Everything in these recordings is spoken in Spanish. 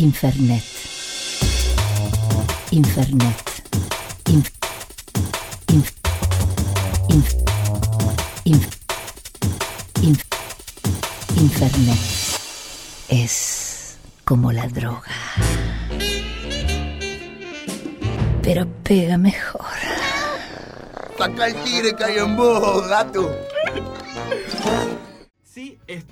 Infernet. Infernet. Inf, inf, inf, inf, inf, Infernet. Es como la droga. Pero pega mejor. Saca el tigre que hay en vos, gato.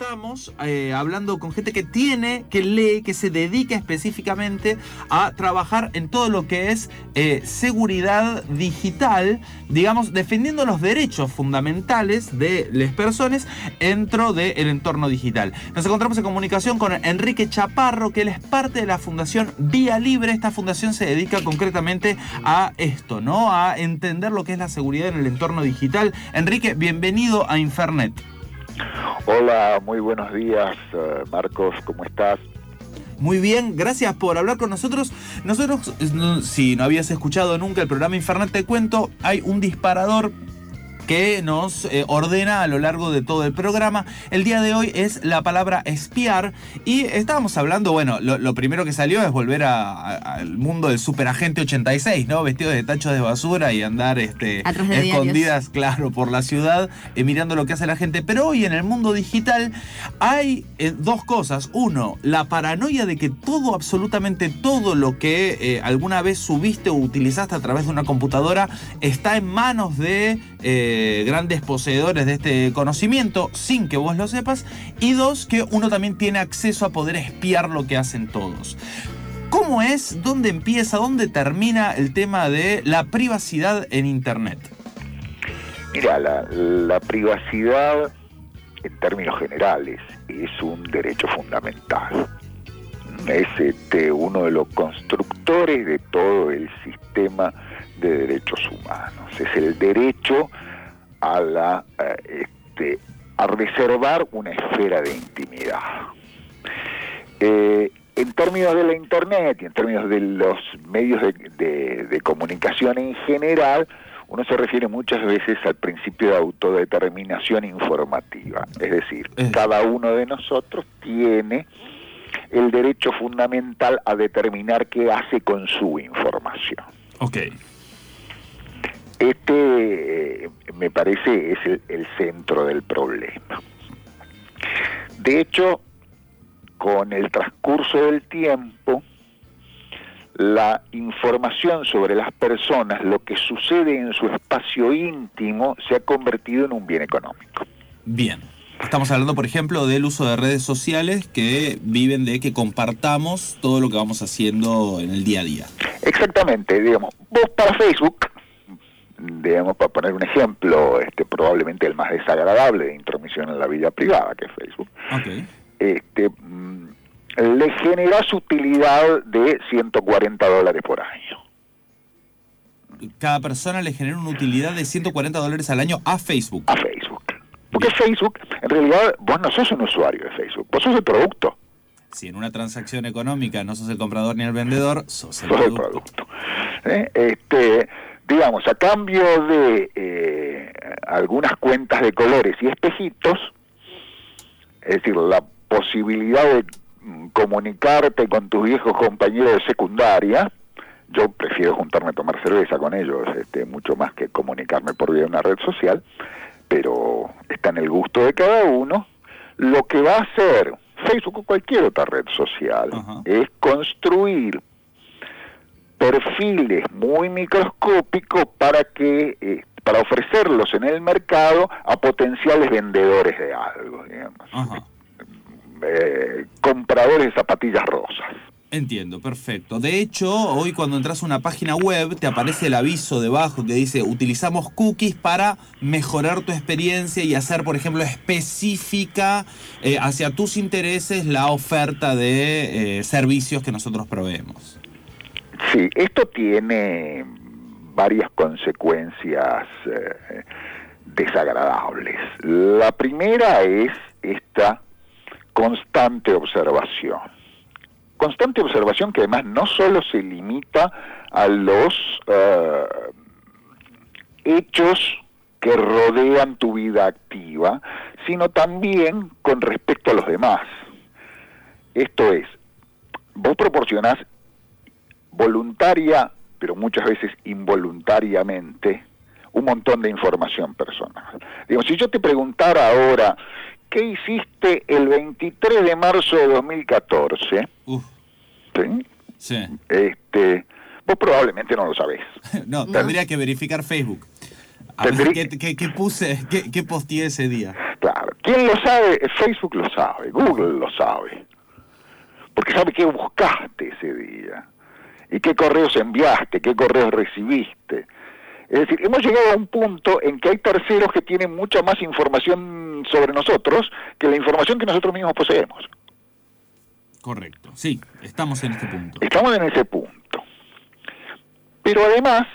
Estamos eh, hablando con gente que tiene, que lee, que se dedica específicamente a trabajar en todo lo que es eh, seguridad digital, digamos, defendiendo los derechos fundamentales de las personas dentro del entorno digital. Nos encontramos en comunicación con Enrique Chaparro, que él es parte de la Fundación Vía Libre. Esta fundación se dedica concretamente a esto, ¿no? A entender lo que es la seguridad en el entorno digital. Enrique, bienvenido a Infernet. Hola, muy buenos días, eh, Marcos, ¿cómo estás? Muy bien, gracias por hablar con nosotros. Nosotros, eh, si no habías escuchado nunca el programa Infernet Te Cuento, hay un disparador que nos eh, ordena a lo largo de todo el programa. El día de hoy es la palabra espiar y estábamos hablando, bueno, lo, primero que salió es volver al mundo del superagente 86, ¿no? Vestido de tachos de basura y andar este, escondidas, claro, por la ciudad, eh, mirando lo que hace la gente. Pero hoy en el mundo digital hay eh, dos cosas. Uno, la paranoia de que todo, absolutamente todo lo que alguna vez subiste o utilizaste a través de una computadora está en manos de grandes poseedores de este conocimiento sin que vos lo sepas. Y dos, que uno también tiene acceso a poder espiar lo que hacen todos. ¿Cómo es, dónde empieza, dónde termina el tema de la privacidad en Internet? Mira, la, privacidad en términos generales es un derecho fundamental. Es este, uno de los constructores de todo el sistema de derechos humanos. Es el derecho a, la, eh, este, a reservar una esfera de intimidad. Eh, en términos de la Internet y en términos de los medios de, comunicación en general, uno se refiere muchas veces al principio de autodeterminación informativa. Es decir, eh. cada uno de nosotros tiene el derecho fundamental a determinar qué hace con su información. Okay. Este, eh, me parece, es el, centro del problema. De hecho, con el transcurso del tiempo, la información sobre las personas, lo que sucede en su espacio íntimo, se ha convertido en un bien económico. Bien. Estamos hablando, por ejemplo, del uso de redes sociales que viven de que compartamos todo lo que vamos haciendo en el día a día. Exactamente, digamos, vos para Facebook digamos, para poner un ejemplo, este, probablemente el más desagradable de intromisión en la vida privada, que es Facebook, este, mm, le genera su utilidad de 140 dólares por año. Cada persona le genera una utilidad de 140 dólares al año a Facebook. A Facebook. Porque Facebook, en realidad, vos no sos un usuario de Facebook, vos sos el producto. Si en una transacción económica no sos el comprador ni el vendedor, sos el producto. El producto. ¿Eh? Este, digamos, a cambio de eh, algunas cuentas de colores y espejitos, es decir, la posibilidad de mm, comunicarte con tus viejos compañeros de secundaria, yo prefiero juntarme a tomar cerveza con ellos, este, mucho más que comunicarme por vía de una red social, pero está en el gusto de cada uno. Lo que va a hacer Facebook o cualquier otra red social es construir perfiles muy microscópicos para que eh, para ofrecerlos en el mercado a potenciales vendedores de algo, digamos. Eh, compradores de zapatillas rosas. Entiendo, perfecto. De hecho, hoy cuando entras a una página web te aparece el aviso debajo que dice utilizamos cookies para mejorar tu experiencia y hacer, por ejemplo, específica eh, hacia tus intereses la oferta de servicios que nosotros proveemos. Sí, esto tiene varias consecuencias eh, desagradables. La primera es esta constante observación. Constante observación que además no solo se limita a los eh, hechos que rodean tu vida activa, sino también con respecto a los demás. Esto es, vos proporcionás voluntaria, pero muchas veces involuntariamente, un montón de información personal. Digo, si yo te preguntara ahora, ¿qué hiciste el 23 de marzo de 2014? Uf, ¿Sí? sí. Este, vos probablemente no lo sabés. No, tendría que verificar Facebook. A ver, Tendría- ¿qué, qué- qué puse? ¿Qué, qué posteé ese día? Claro. ¿Quién lo sabe? Facebook lo sabe, Google lo sabe. Porque sabe qué buscaste ese día. Y qué correos enviaste, qué correos recibiste. Es decir, hemos llegado a un punto en que hay terceros que tienen mucha más información sobre nosotros que la información que nosotros mismos poseemos. Correcto. Sí, estamos en este punto. Estamos en ese punto. Pero además,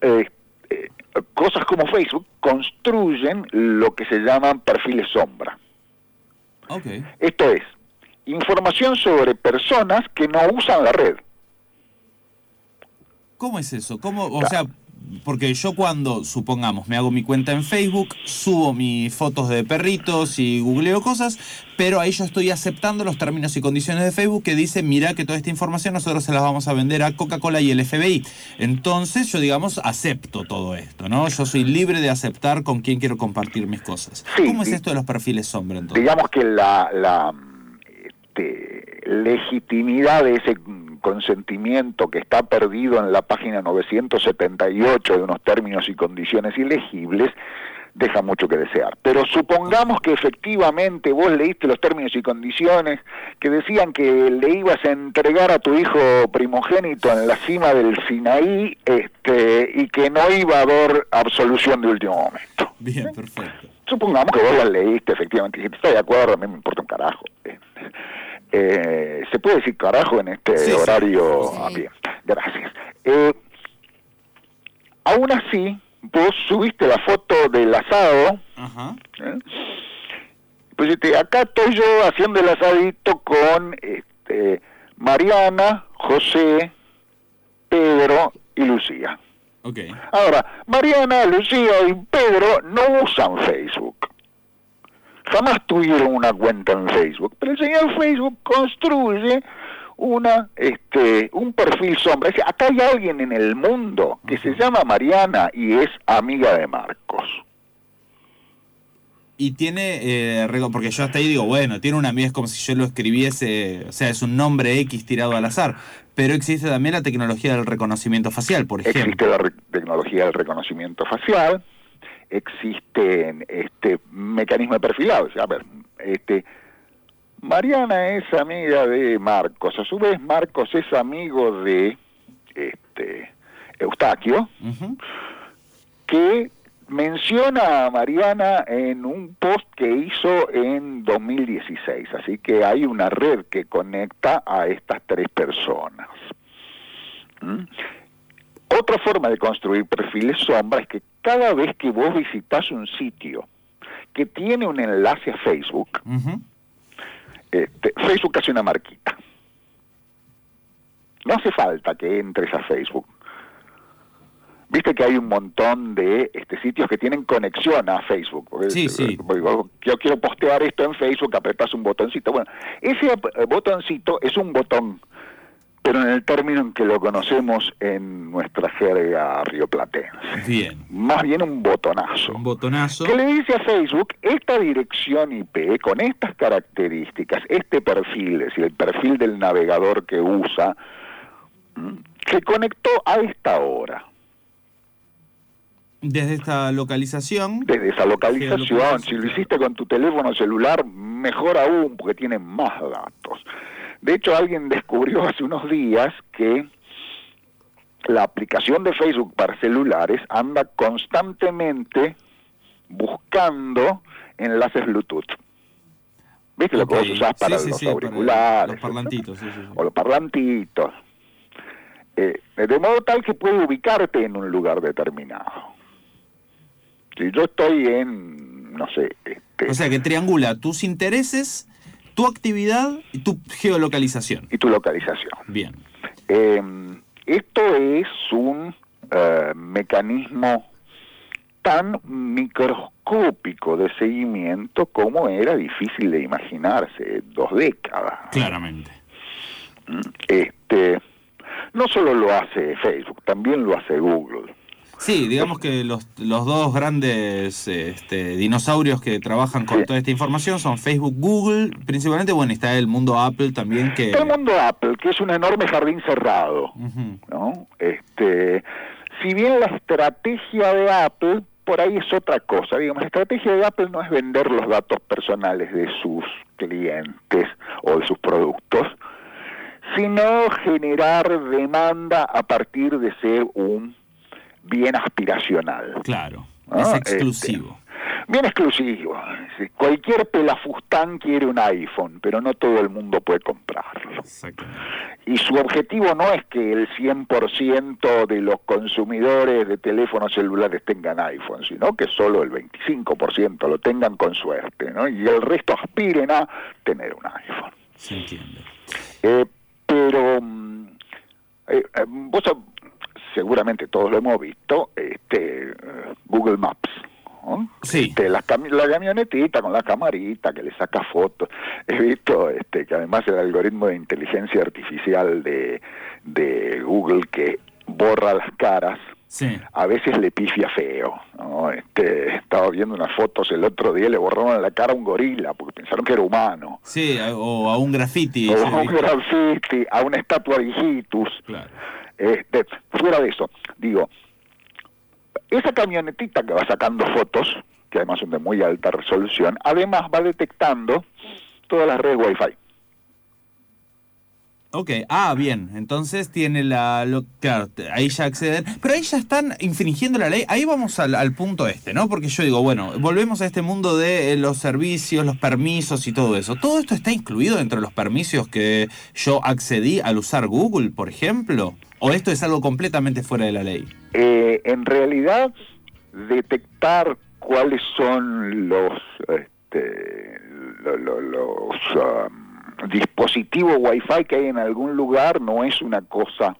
eh, eh, cosas como Facebook construyen lo que se llaman perfiles sombra. Ok. Esto es, información sobre personas que no usan la red. ¿Cómo es eso? ¿Cómo, o sea, porque yo cuando, supongamos, me hago mi cuenta en Facebook, subo mis fotos de perritos y googleo cosas, pero ahí yo estoy aceptando los términos y condiciones de Facebook que dicen, mira que toda esta información nosotros se las vamos a vender a Coca-Cola y el FBI. Entonces yo, digamos, acepto todo esto, ¿no? Yo soy libre de aceptar con quién quiero compartir mis cosas. Sí, ¿Cómo es esto de los perfiles sombra entonces? Digamos que la, la este, legitimidad de ese consentimiento que está perdido en la página 978 de unos términos y condiciones ilegibles deja mucho que desear. Pero supongamos que efectivamente vos leíste los términos y condiciones que decían que le ibas a entregar a tu hijo primogénito en la cima del Sinaí este, y que no iba a haber absolución de último momento. Bien, perfecto. Supongamos que vos la leíste efectivamente y dijiste, estoy de acuerdo, a mí me importa un carajo. Eh, eh, ¿Se puede decir carajo en este Sí, horario? Sí. Ah, bien, gracias. Eh, aún así, vos subiste la foto del asado, Ajá. ¿eh? pues este, acá estoy yo haciendo el asadito con este, Mariana, José, Pedro y Lucía. Ok. Ahora, Mariana, Lucía y Pedro no usan Facebook. Jamás tuvieron una cuenta en Facebook, pero el señor Facebook construye una este un perfil sombra. Es decir, acá hay alguien en el mundo que se llama Mariana y es amiga de Marcos. Y tiene, eh, porque yo hasta ahí digo, bueno, tiene una amiga, es como si yo lo escribiese, o sea, es un nombre X tirado al azar. Pero existe también la tecnología del reconocimiento facial, por Existe ejemplo. la re- tecnología del reconocimiento facial, existen este mecanismo de perfilado. O sea, a ver, este Mariana es amiga de Marcos, a su vez Marcos es amigo de este Eustaquio, que menciona a Mariana en un post que hizo en 2016, así que hay una red que conecta a estas tres personas. ¿Mm? Otra forma de construir perfiles sombra es que cada vez que vos visitas un sitio que tiene un enlace a Facebook, Ujú. este, Facebook hace una marquita. No hace falta que entres a Facebook. Viste que hay un montón de este, sitios que tienen conexión a Facebook. Porque, Sí, sí. Yo quiero postear esto en Facebook, apretas un botoncito. Bueno, ese botoncito es un botón, pero en el término en que lo conocemos en nuestra jerga rioplatense. Bien. Más bien un botonazo Un botonazo. que le dice a Facebook, esta dirección IP con estas características, este perfil, es decir, el perfil del navegador que usa, se conectó a esta hora. Desde esta localización. Desde esa localización, si lo hiciste con tu teléfono celular, mejor aún, porque tiene más datos. De hecho, alguien descubrió hace unos días que la aplicación de Facebook para celulares anda constantemente buscando enlaces Bluetooth. ¿Viste lo que vos usás para Sí, los sí, para auriculares? los parlantitos, sí, sí, sí. O los parlantitos. Eh, de modo tal que puede ubicarte en un lugar determinado. Si yo estoy en, no sé, este, O sea que triangula tus intereses, tu actividad y tu geolocalización. y tu localización. Bien. Eh, esto es un eh, mecanismo tan microscópico de seguimiento como era difícil de imaginarse dos décadas. Claramente. Este, no solo lo hace Facebook, también lo hace Google. Sí, digamos que los, los dos grandes este, dinosaurios que trabajan con Sí. toda esta información son Facebook, Google, principalmente, bueno, está el mundo Apple también que... Todo el mundo Apple, que es un enorme jardín cerrado. ¿no? Este, si bien la estrategia de Apple por ahí es otra cosa, digamos, la estrategia de Apple no es vender los datos personales de sus clientes o de sus productos, sino generar demanda a partir de ser un bien aspiracional. Claro, Ah, es este, exclusivo. Bien exclusivo. Cualquier pelafustán quiere un iPhone, pero no todo el mundo puede comprarlo. Exactamente. Y su objetivo no es que el 100% de los consumidores de teléfonos celulares tengan iPhone, sino que solo el 25% lo tengan con suerte, ¿no? Y el resto aspiren a tener un iPhone. Se entiende. Eh, pero mm, eh, eh, vos seguramente todos lo hemos visto, este, Google Maps. ¿no? Sí. Este, la, cami- la camionetita con la camarita que le saca fotos. He visto este, que además el algoritmo de inteligencia artificial de, de Google que borra las caras, Sí. a veces le pifia feo. ¿no? Este, estaba viendo unas fotos el otro día, le borraron la cara a un gorila porque pensaron que era humano. Sí, o a un graffiti. O a un graffiti, a una estatua de hijitus. Claro. Este, fuera de eso, digo, esa camionetita que va sacando fotos, que además son de muy alta resolución, además va detectando todas las redes Wi-Fi. Ok, ah, bien, entonces tiene la... Lo, claro, ahí ya acceden, pero ahí ya están infringiendo la ley, ahí vamos al, al punto este, ¿no? Porque yo digo, bueno, volvemos a este mundo de eh, los servicios, los permisos y todo eso. ¿Todo esto está incluido dentro de los permisos que yo accedí al usar Google, por ejemplo? ¿O esto es algo completamente fuera de la ley? Eh, en realidad, detectar cuáles son los, este, lo- lo- los um, dispositivos Wi-Fi que hay en algún lugar no es una cosa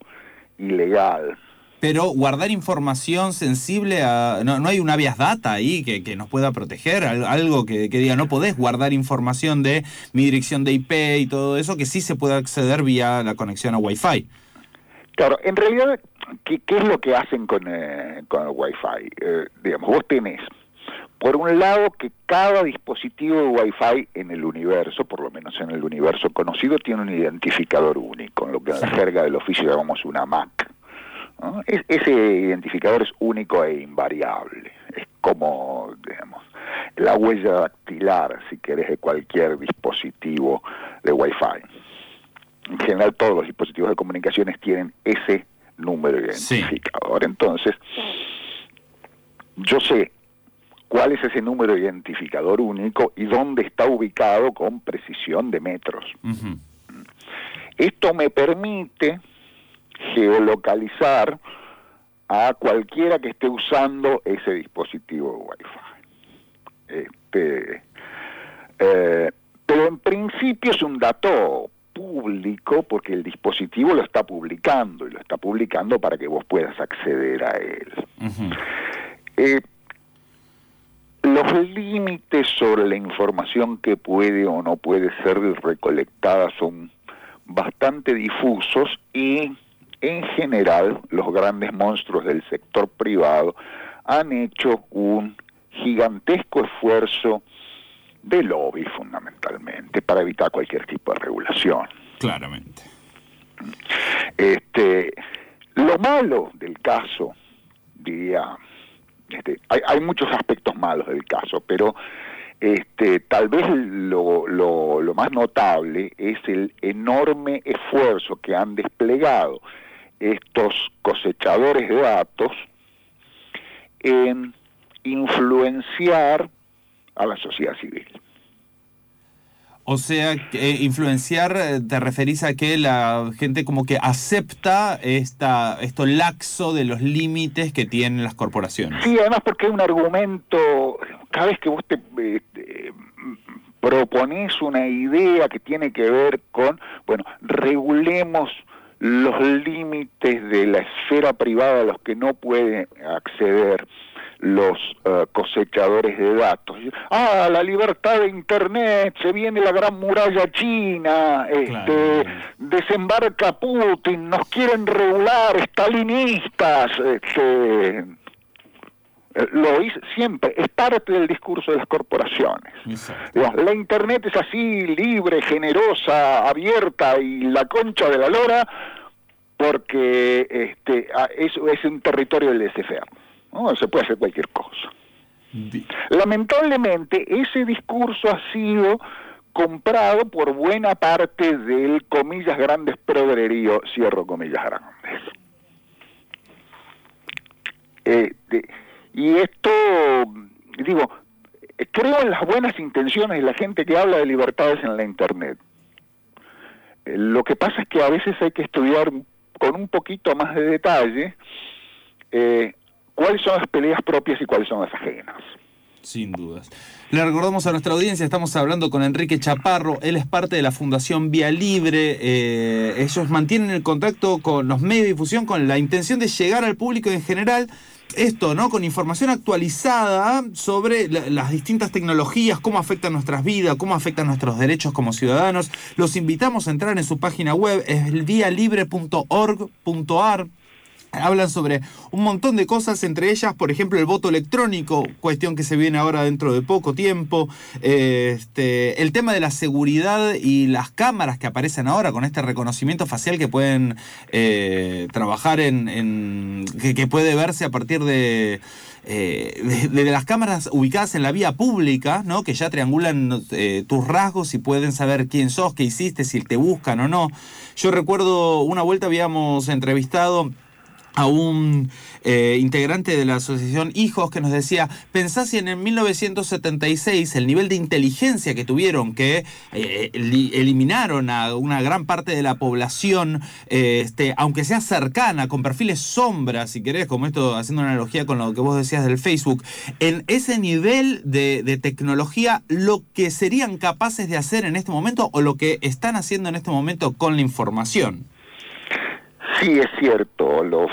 ilegal. Pero guardar información sensible a... No, no hay una vías data ahí que, que nos pueda proteger, al- algo que, que diga, no podés guardar información de mi dirección de IP y todo eso, que sí se puede acceder vía la conexión a Wi-Fi. Claro, en realidad, ¿qué, qué es lo que hacen con, eh, con el Wi-Fi? Eh, digamos, vos tenés, por un lado, que cada dispositivo de Wi-Fi en el universo, por lo menos en el universo conocido, tiene un identificador único, en lo que en la jerga del oficio llamamos una MAC. ¿no? Es- ese identificador es único e invariable. Es como, digamos, la huella dactilar, si querés, de cualquier dispositivo de Wi-Fi. En general, todos los dispositivos de comunicaciones tienen ese número Sí. identificador. Entonces, yo sé cuál es ese número identificador único y dónde está ubicado con precisión de metros. Esto me permite geolocalizar a cualquiera que esté usando ese dispositivo Wi-Fi. Este, eh, pero en principio es un dato público porque el dispositivo lo está publicando y lo está publicando para que vos puedas acceder a él. Eh, los límites sobre la información que puede o no puede ser recolectada son bastante difusos y en general los grandes monstruos del sector privado han hecho un gigantesco esfuerzo de lobby fundamentalmente para evitar cualquier tipo de regulación. Claramente. Este, lo malo del caso, diría, este, hay, hay muchos aspectos malos del caso, pero este, tal vez lo, lo, lo más notable es el enorme esfuerzo que han desplegado estos cosechadores de datos en influenciar a la sociedad civil. O sea, eh, influenciar, eh, te referís a que la gente como que acepta esta, esto laxo de los límites que tienen las corporaciones. Sí, además porque hay un argumento, cada vez que vos te, te, mm, propones una idea que tiene que ver con, bueno, regulemos los límites de la esfera privada a los que no pueden acceder los eh, cosechadores de datos. Ah, la libertad de Internet, se viene la gran muralla china, este, Claro. desembarca Putin, nos quieren regular, stalinistas, este, eh, lo oís siempre, es parte del discurso de las corporaciones. La Internet es así, libre, generosa, abierta y la concha de la lora, porque este, es, es un territorio del laissez-faire, ¿no? se puede hacer cualquier cosa. Lamentablemente, ese discurso ha sido comprado por buena parte del, comillas grandes, progrerío, cierro comillas grandes. Eh, de- y esto, digo, creo en las buenas intenciones de la gente que habla de libertades en la Internet. Eh, Lo que pasa es que a veces hay que estudiar con un poquito más de detalle eh, cuáles son las peleas propias y cuáles son las ajenas. Sin dudas. Le recordamos a nuestra audiencia, estamos hablando con Enrique Chaparro, él es parte de la Fundación Vía Libre, eh, ellos mantienen el contacto con los medios de difusión con la intención de llegar al público en general, esto, ¿no? Con información actualizada sobre la- las distintas tecnologías, cómo afectan nuestras vidas, cómo afectan nuestros derechos como ciudadanos. Los invitamos a entrar en su página web, es vialibre.org.ar. Hablan sobre un montón de cosas, entre ellas, por ejemplo, el voto electrónico, cuestión que se viene ahora dentro de poco tiempo. Eh, este, el tema de la seguridad y las cámaras que aparecen ahora con este reconocimiento facial que pueden eh, trabajar en. que, puede verse a partir de. eh, de, de las cámaras ubicadas en la vía pública, ¿no? Que ya triangulan tus rasgos y pueden saber quién sos, qué hiciste, si te buscan o no. Yo recuerdo una vuelta habíamos entrevistado a un eh, integrante de la asociación Hijos que nos decía, pensá si en el 1976 el nivel de inteligencia que tuvieron, que eh, eli- eliminaron a una gran parte de la población, eh, este, aunque sea cercana, con perfiles sombras, si querés, como esto, haciendo una analogía con lo que vos decías del Facebook, en ese nivel de tecnología, lo que serían capaces de hacer en este momento o lo que están haciendo en este momento con la información. Sí, es cierto, los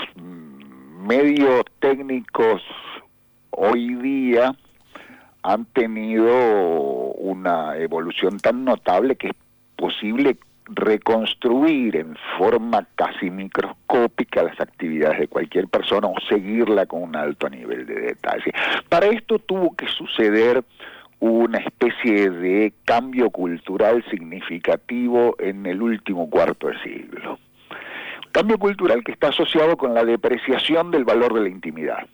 medios técnicos hoy día han tenido una evolución tan notable que es posible reconstruir en forma casi microscópica las actividades de cualquier persona o seguirla con un alto nivel de detalle. Para esto tuvo que suceder una especie de cambio cultural significativo en el último cuarto de siglo. Cambio cultural que está asociado con la depreciación del valor de la intimidad.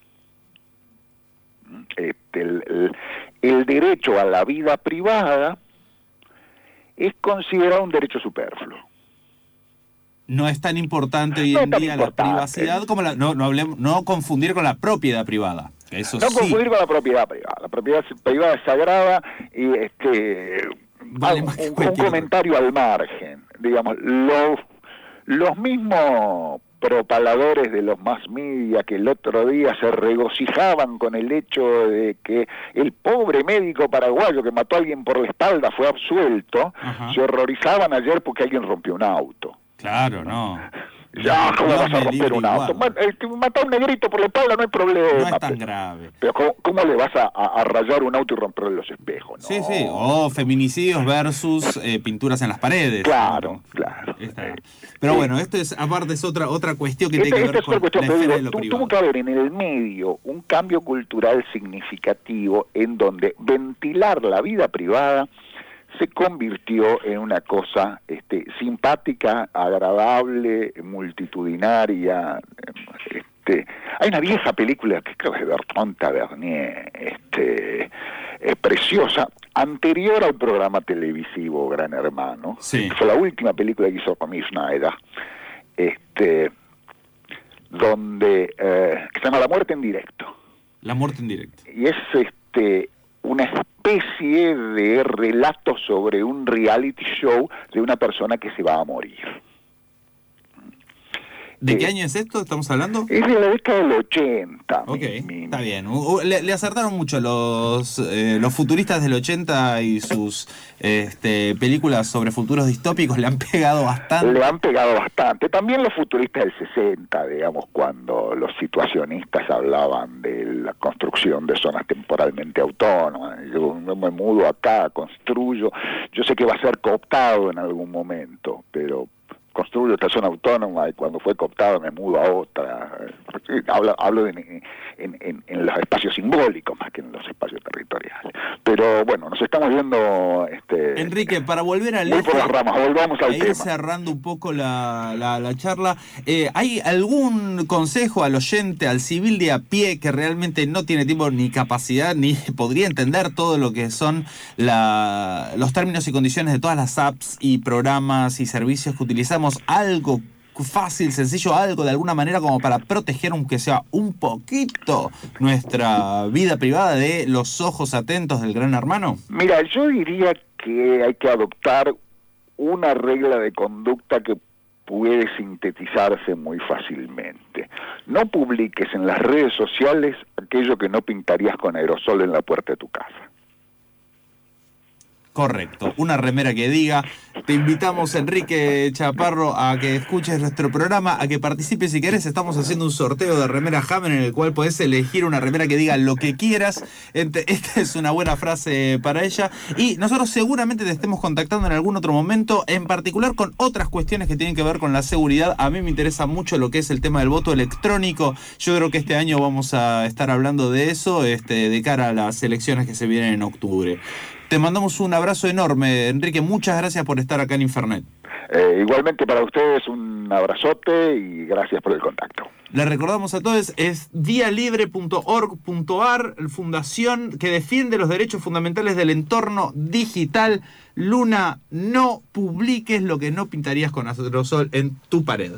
Este, el, el- el derecho a la vida privada es considerado un derecho superfluo. no es tan importante hoy No en día la privacidad como la, no, no, hablemos, no confundir con la propiedad privada. Eso No sí. confundir con la propiedad privada. La propiedad privada es sagrada y este Vale un, un comentario al margen. Digamos, los, los mismos propaladores de los más media que el otro día se regocijaban con el hecho de que el pobre médico paraguayo que mató a alguien por la espalda fue absuelto, Ajá. se horrorizaban ayer porque alguien rompió un auto. Claro, no. Ya, ¿cómo Dios vas a romper un auto? guarde. Ma- el que mató a un negrito por la espalda no hay problema. No es tan pero- grave. pero ¿cómo, cómo le vas a, rayar un auto y romperle los espejos? Sí, No. sí. O feminicidios versus eh, pinturas en las paredes. Claro, claro. Pero bueno, esto es, aparte es otra, otra cuestión que Esta, tiene que ver con cuestión, la esfera digo, de lo privado. tuvo que haber en el medio un cambio cultural significativo en donde ventilar la vida privada se convirtió en una cosa este, simpática, agradable, multitudinaria. Este, hay una vieja película que creo que es de Bertrand Tavernier, este, es preciosa, anterior al programa televisivo Gran Hermano, Sí. que fue la última película que hizo Romy Schneider, este, donde eh, que se llama La muerte en directo La muerte en directo. y es este una especie de relato sobre un reality show de una persona que se va a morir. ¿De Eh, qué año es esto? ¿Estamos hablando? Es de la década del 80. Ok, mi- mi- está bien. Le, le acertaron mucho los, eh, los futuristas del 80 y sus este, películas sobre futuros distópicos le han pegado bastante. Le han pegado bastante. También los futuristas del 60, digamos, cuando los situacionistas hablaban de la construcción de zonas temporalmente autónomas. Yo me mudo acá, construyo. Yo sé que va a ser cooptado en algún momento, pero estudio esta zona autónoma y cuando fue cooptado me mudo a otra. Hablo, hablo en, en, en, los espacios simbólicos más que en los espacios territoriales. Pero bueno, nos estamos viendo... Este, Enrique, para volver al... Voy por las ramas, volvamos al tema. cerrando un poco la, la, charla, eh, ¿hay algún consejo al oyente, al civil de a pie que realmente no tiene tiempo ni capacidad ni podría entender todo lo que son la, los términos y condiciones de todas las apps y programas y servicios que utilizamos? ¿Algo fácil, sencillo, algo de alguna manera como para proteger, aunque sea un poquito, nuestra vida privada de los ojos atentos del gran hermano? Mira, yo diría que hay que adoptar una regla de conducta que puede sintetizarse muy fácilmente. No publiques en las redes sociales aquello que no pintarías con aerosol en la puerta de tu casa. Correcto, una remera que diga. Te invitamos, Enrique Chaparro, a que escuches nuestro programa, a que participes si querés. Estamos haciendo un sorteo de remera Hammer en el cual podés elegir una remera que diga lo que quieras. Esta es una buena frase para ella. Y nosotros seguramente te estemos contactando en algún otro momento, en particular con otras cuestiones que tienen que ver con la seguridad. A mí me interesa mucho lo que es el tema del voto electrónico. Yo creo que este año vamos a estar hablando de eso este, de cara a las elecciones que se vienen en octubre. Te mandamos un abrazo enorme, Enrique. Muchas gracias por estar acá en Infernet. Eh, igualmente para ustedes un abrazote y gracias por el contacto. Le recordamos a todos, es dialibre.org.ar, fundación que defiende los derechos fundamentales del entorno digital. Luna, no publiques lo que no pintarías con aerosol en tu pared.